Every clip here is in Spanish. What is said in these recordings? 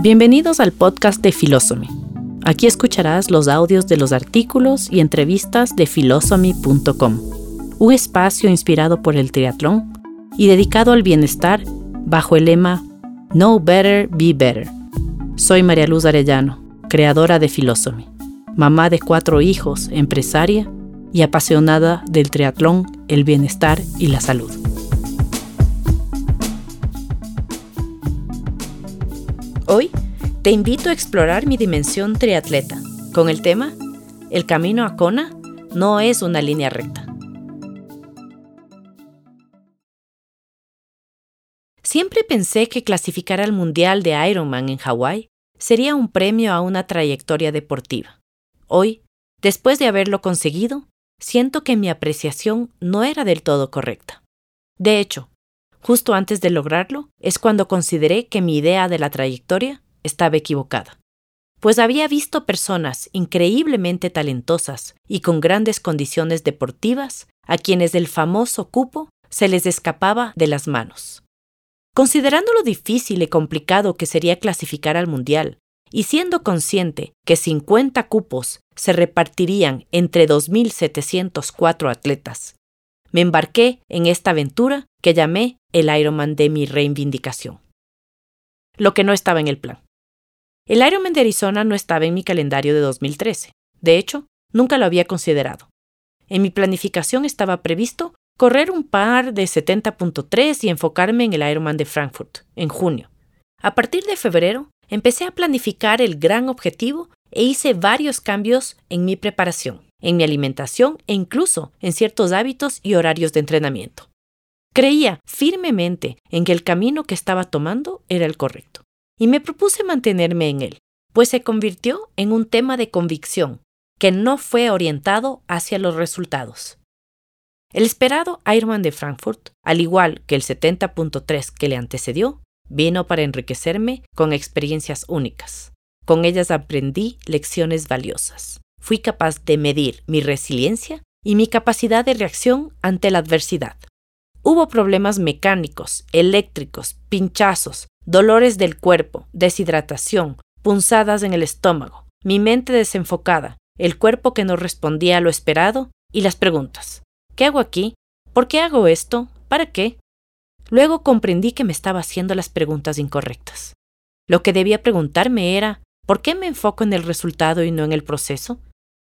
Bienvenidos al podcast de Philosophy. Aquí escucharás los audios de los artículos y entrevistas de philosophy.com, un espacio inspirado por el triatlón y dedicado al bienestar bajo el lema Know Better, Be Better. Soy María Luz Arellano, creadora de Philosophy, mamá de cuatro hijos, empresaria y apasionada del triatlón, el bienestar y la salud. Hoy te invito a explorar mi dimensión triatleta con el tema El camino a Kona no es una línea recta. Siempre pensé que clasificar al Mundial de Ironman en Hawái sería un premio a una trayectoria deportiva. Hoy, después de haberlo conseguido, siento que mi apreciación no era del todo correcta. De hecho, justo antes de lograrlo es cuando consideré que mi idea de la trayectoria estaba equivocada, pues había visto personas increíblemente talentosas y con grandes condiciones deportivas a quienes el famoso cupo se les escapaba de las manos. Considerando lo difícil y complicado que sería clasificar al Mundial, y siendo consciente que 50 cupos se repartirían entre 2.704 atletas, me embarqué en esta aventura que llamé el Ironman de mi reivindicación. Lo que no estaba en el plan. El Ironman de Arizona no estaba en mi calendario de 2013. De hecho, nunca lo había considerado. En mi planificación estaba previsto correr un par de 70.3 y enfocarme en el Ironman de Frankfurt, en junio. A partir de febrero, empecé a planificar el gran objetivo e hice varios cambios en mi preparación, en mi alimentación e incluso en ciertos hábitos y horarios de entrenamiento. Creía firmemente en que el camino que estaba tomando era el correcto, y me propuse mantenerme en él, pues se convirtió en un tema de convicción que no fue orientado hacia los resultados. El esperado Ironman de Frankfurt, al igual que el 70.3 que le antecedió, vino para enriquecerme con experiencias únicas. Con ellas aprendí lecciones valiosas. Fui capaz de medir mi resiliencia y mi capacidad de reacción ante la adversidad. Hubo problemas mecánicos, eléctricos, pinchazos, dolores del cuerpo, deshidratación, punzadas en el estómago, mi mente desenfocada, el cuerpo que no respondía a lo esperado y las preguntas. ¿Qué hago aquí? ¿Por qué hago esto? ¿Para qué? Luego comprendí que me estaba haciendo las preguntas incorrectas. Lo que debía preguntarme era, ¿por qué me enfoco en el resultado y no en el proceso?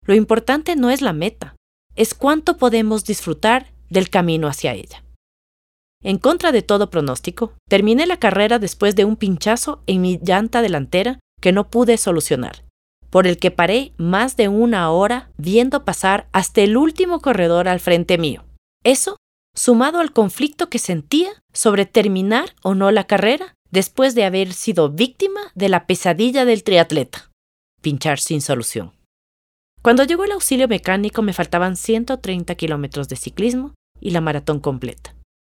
Lo importante no es la meta, es cuánto podemos disfrutar del camino hacia ella. En contra de todo pronóstico, terminé la carrera después de un pinchazo en mi llanta delantera que no pude solucionar por el que paré más de una hora viendo pasar hasta el último corredor al frente mío. Eso, sumado al conflicto que sentía sobre terminar o no la carrera después de haber sido víctima de la pesadilla del triatleta. Pinchar sin solución. Cuando llegó el auxilio mecánico me faltaban 130 kilómetros de ciclismo y la maratón completa.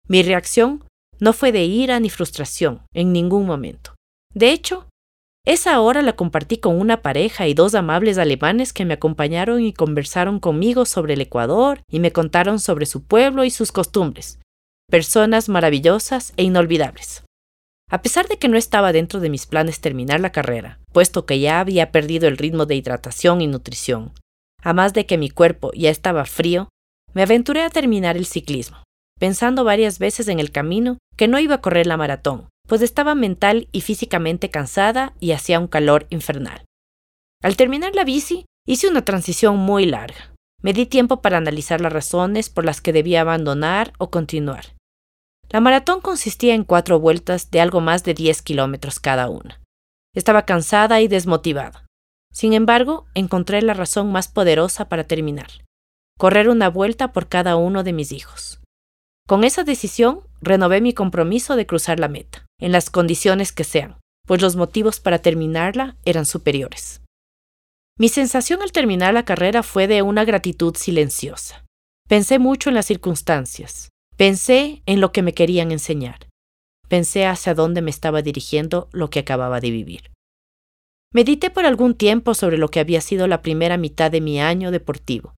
Mi reacción no fue de ira ni frustración en ningún momento. De hecho, esa hora la compartí con una pareja y dos amables alemanes que me acompañaron y conversaron conmigo sobre el Ecuador y me contaron sobre su pueblo y sus costumbres. Personas maravillosas e inolvidables. A pesar de que no estaba dentro de mis planes terminar la carrera, puesto que ya había perdido el ritmo de hidratación y nutrición, a más de que mi cuerpo ya estaba frío, me aventuré a terminar el ciclismo, pensando varias veces en el camino que no iba a correr la maratón, pues estaba mental y físicamente cansada y hacía un calor infernal. Al terminar la bici, hice una transición muy larga. Me di tiempo para analizar las razones por las que debía abandonar o continuar. La maratón consistía en cuatro vueltas de algo más de 10 kilómetros cada una. Estaba cansada y desmotivada. Sin embargo, encontré la razón más poderosa para terminar. Correr una vuelta por cada uno de mis hijos. Con esa decisión, renové mi compromiso de cruzar la meta en las condiciones que sean, pues los motivos para terminarla eran superiores. Mi sensación al terminar la carrera fue de una gratitud silenciosa. Pensé mucho en las circunstancias, pensé en lo que me querían enseñar, pensé hacia dónde me estaba dirigiendo lo que acababa de vivir. Medité por algún tiempo sobre lo que había sido la primera mitad de mi año deportivo.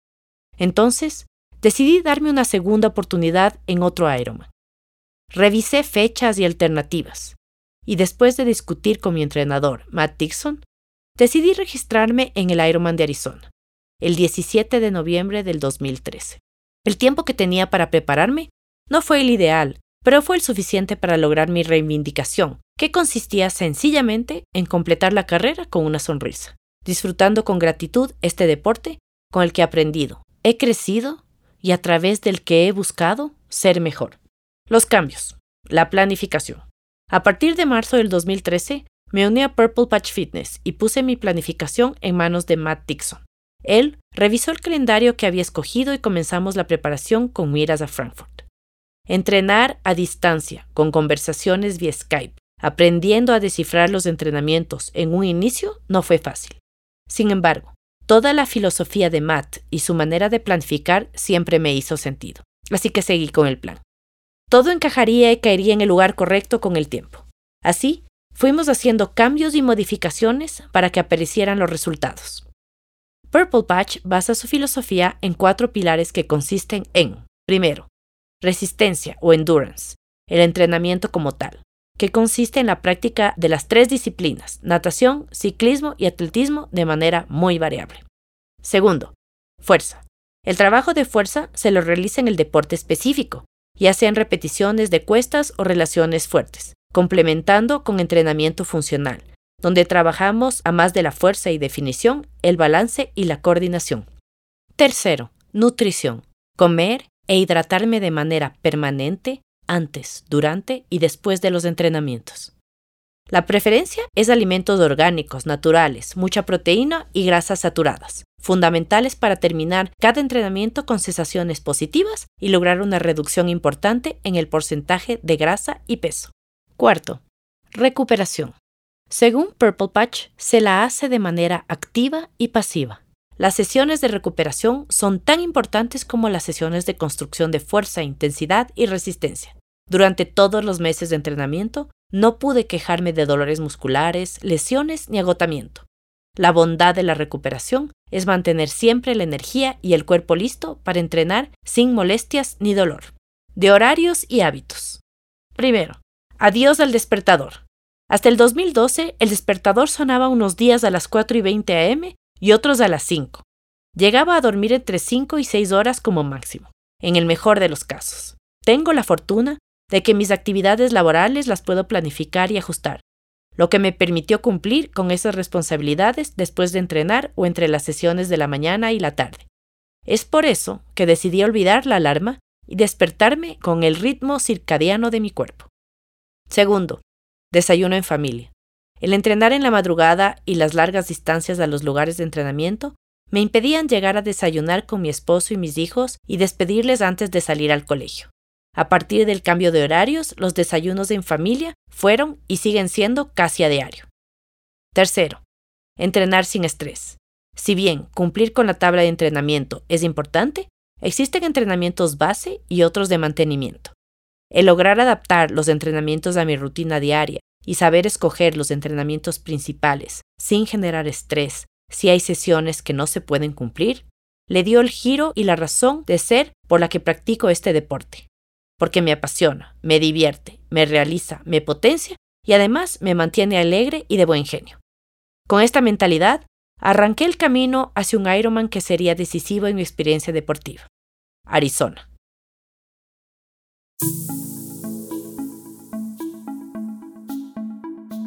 Entonces, decidí darme una segunda oportunidad en otro Ironman. Revisé fechas y alternativas. y después de discutir con mi entrenador, Matt Dixon, decidí registrarme en el Ironman de Arizona, el 17 de noviembre del 2013. El tiempo que tenía para prepararme no fue el ideal, pero fue el suficiente para lograr mi reivindicación, que consistía sencillamente en completar la carrera con una sonrisa, disfrutando con gratitud este deporte con el que he aprendido, he crecido y a través del que he buscado ser mejor. Los cambios. La planificación. A partir de marzo del 2013, me uní a Purple Patch Fitness y puse mi planificación en manos de Matt Dixon. Él revisó el calendario que había escogido y comenzamos la preparación con miras a Frankfurt. Entrenar a distancia, con conversaciones vía Skype, aprendiendo a descifrar los entrenamientos en un inicio no fue fácil. Sin embargo, toda la filosofía de Matt y su manera de planificar siempre me hizo sentido, así que seguí con el plan. Todo encajaría y caería en el lugar correcto con el tiempo. Así, fuimos haciendo cambios y modificaciones para que aparecieran los resultados. Purple Patch basa su filosofía en cuatro pilares que consisten en, primero, resistencia o endurance, el entrenamiento como tal, que consiste en la práctica de las tres disciplinas, natación, ciclismo y atletismo, de manera muy variable. Segundo, fuerza. El trabajo de fuerza se lo realiza en el deporte específico, ya sean repeticiones de cuestas o relaciones fuertes, complementando con entrenamiento funcional, donde trabajamos a más de la fuerza y definición, el balance y la coordinación. Tercero, nutrición. Comer e hidratarme de manera permanente antes, durante y después de los entrenamientos. La preferencia es alimentos orgánicos, naturales, mucha proteína y grasas saturadas, fundamentales para terminar cada entrenamiento con sensaciones positivas y lograr una reducción importante en el porcentaje de grasa y peso. Cuarto, recuperación. Según Purple Patch, se la hace de manera activa y pasiva. Las sesiones de recuperación son tan importantes como las sesiones de construcción de fuerza, intensidad y resistencia. Durante todos los meses de entrenamiento, no pude quejarme de dolores musculares, lesiones ni agotamiento. La bondad de la recuperación es mantener siempre la energía y el cuerpo listo para entrenar sin molestias ni dolor. De horarios y hábitos. Primero, adiós al despertador. Hasta el 2012, el despertador sonaba unos días a las 4 y 20 am y otros a las 5. Llegaba a dormir entre 5 y 6 horas como máximo, en el mejor de los casos. Tengo la fortuna de que mis actividades laborales las puedo planificar y ajustar, lo que me permitió cumplir con esas responsabilidades después de entrenar o entre las sesiones de la mañana y la tarde. Es por eso que decidí olvidar la alarma y despertarme con el ritmo circadiano de mi cuerpo. Segundo, Desayuno en familia. El entrenar en la madrugada y las largas distancias a los lugares de entrenamiento me impedían llegar a desayunar con mi esposo y mis hijos y despedirles antes de salir al colegio. A partir del cambio de horarios, los desayunos en familia fueron y siguen siendo casi a diario. Tercero, entrenar sin estrés. Si bien cumplir con la tabla de entrenamiento es importante, existen entrenamientos base y otros de mantenimiento. El lograr adaptar los entrenamientos a mi rutina diaria y saber escoger los entrenamientos principales sin generar estrés si hay sesiones que no se pueden cumplir, le dio el giro y la razón de ser por la que practico este deporte. Porque me apasiona, me divierte, me realiza, me potencia y además me mantiene alegre y de buen genio. Con esta mentalidad, arranqué el camino hacia un Ironman que sería decisivo en mi experiencia deportiva. Arizona.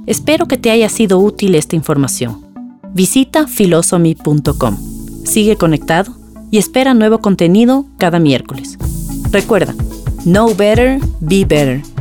Espero que te haya sido útil esta información. Visita filosomy.com. Sigue conectado y espera nuevo contenido cada miércoles. Recuerda, know better, be better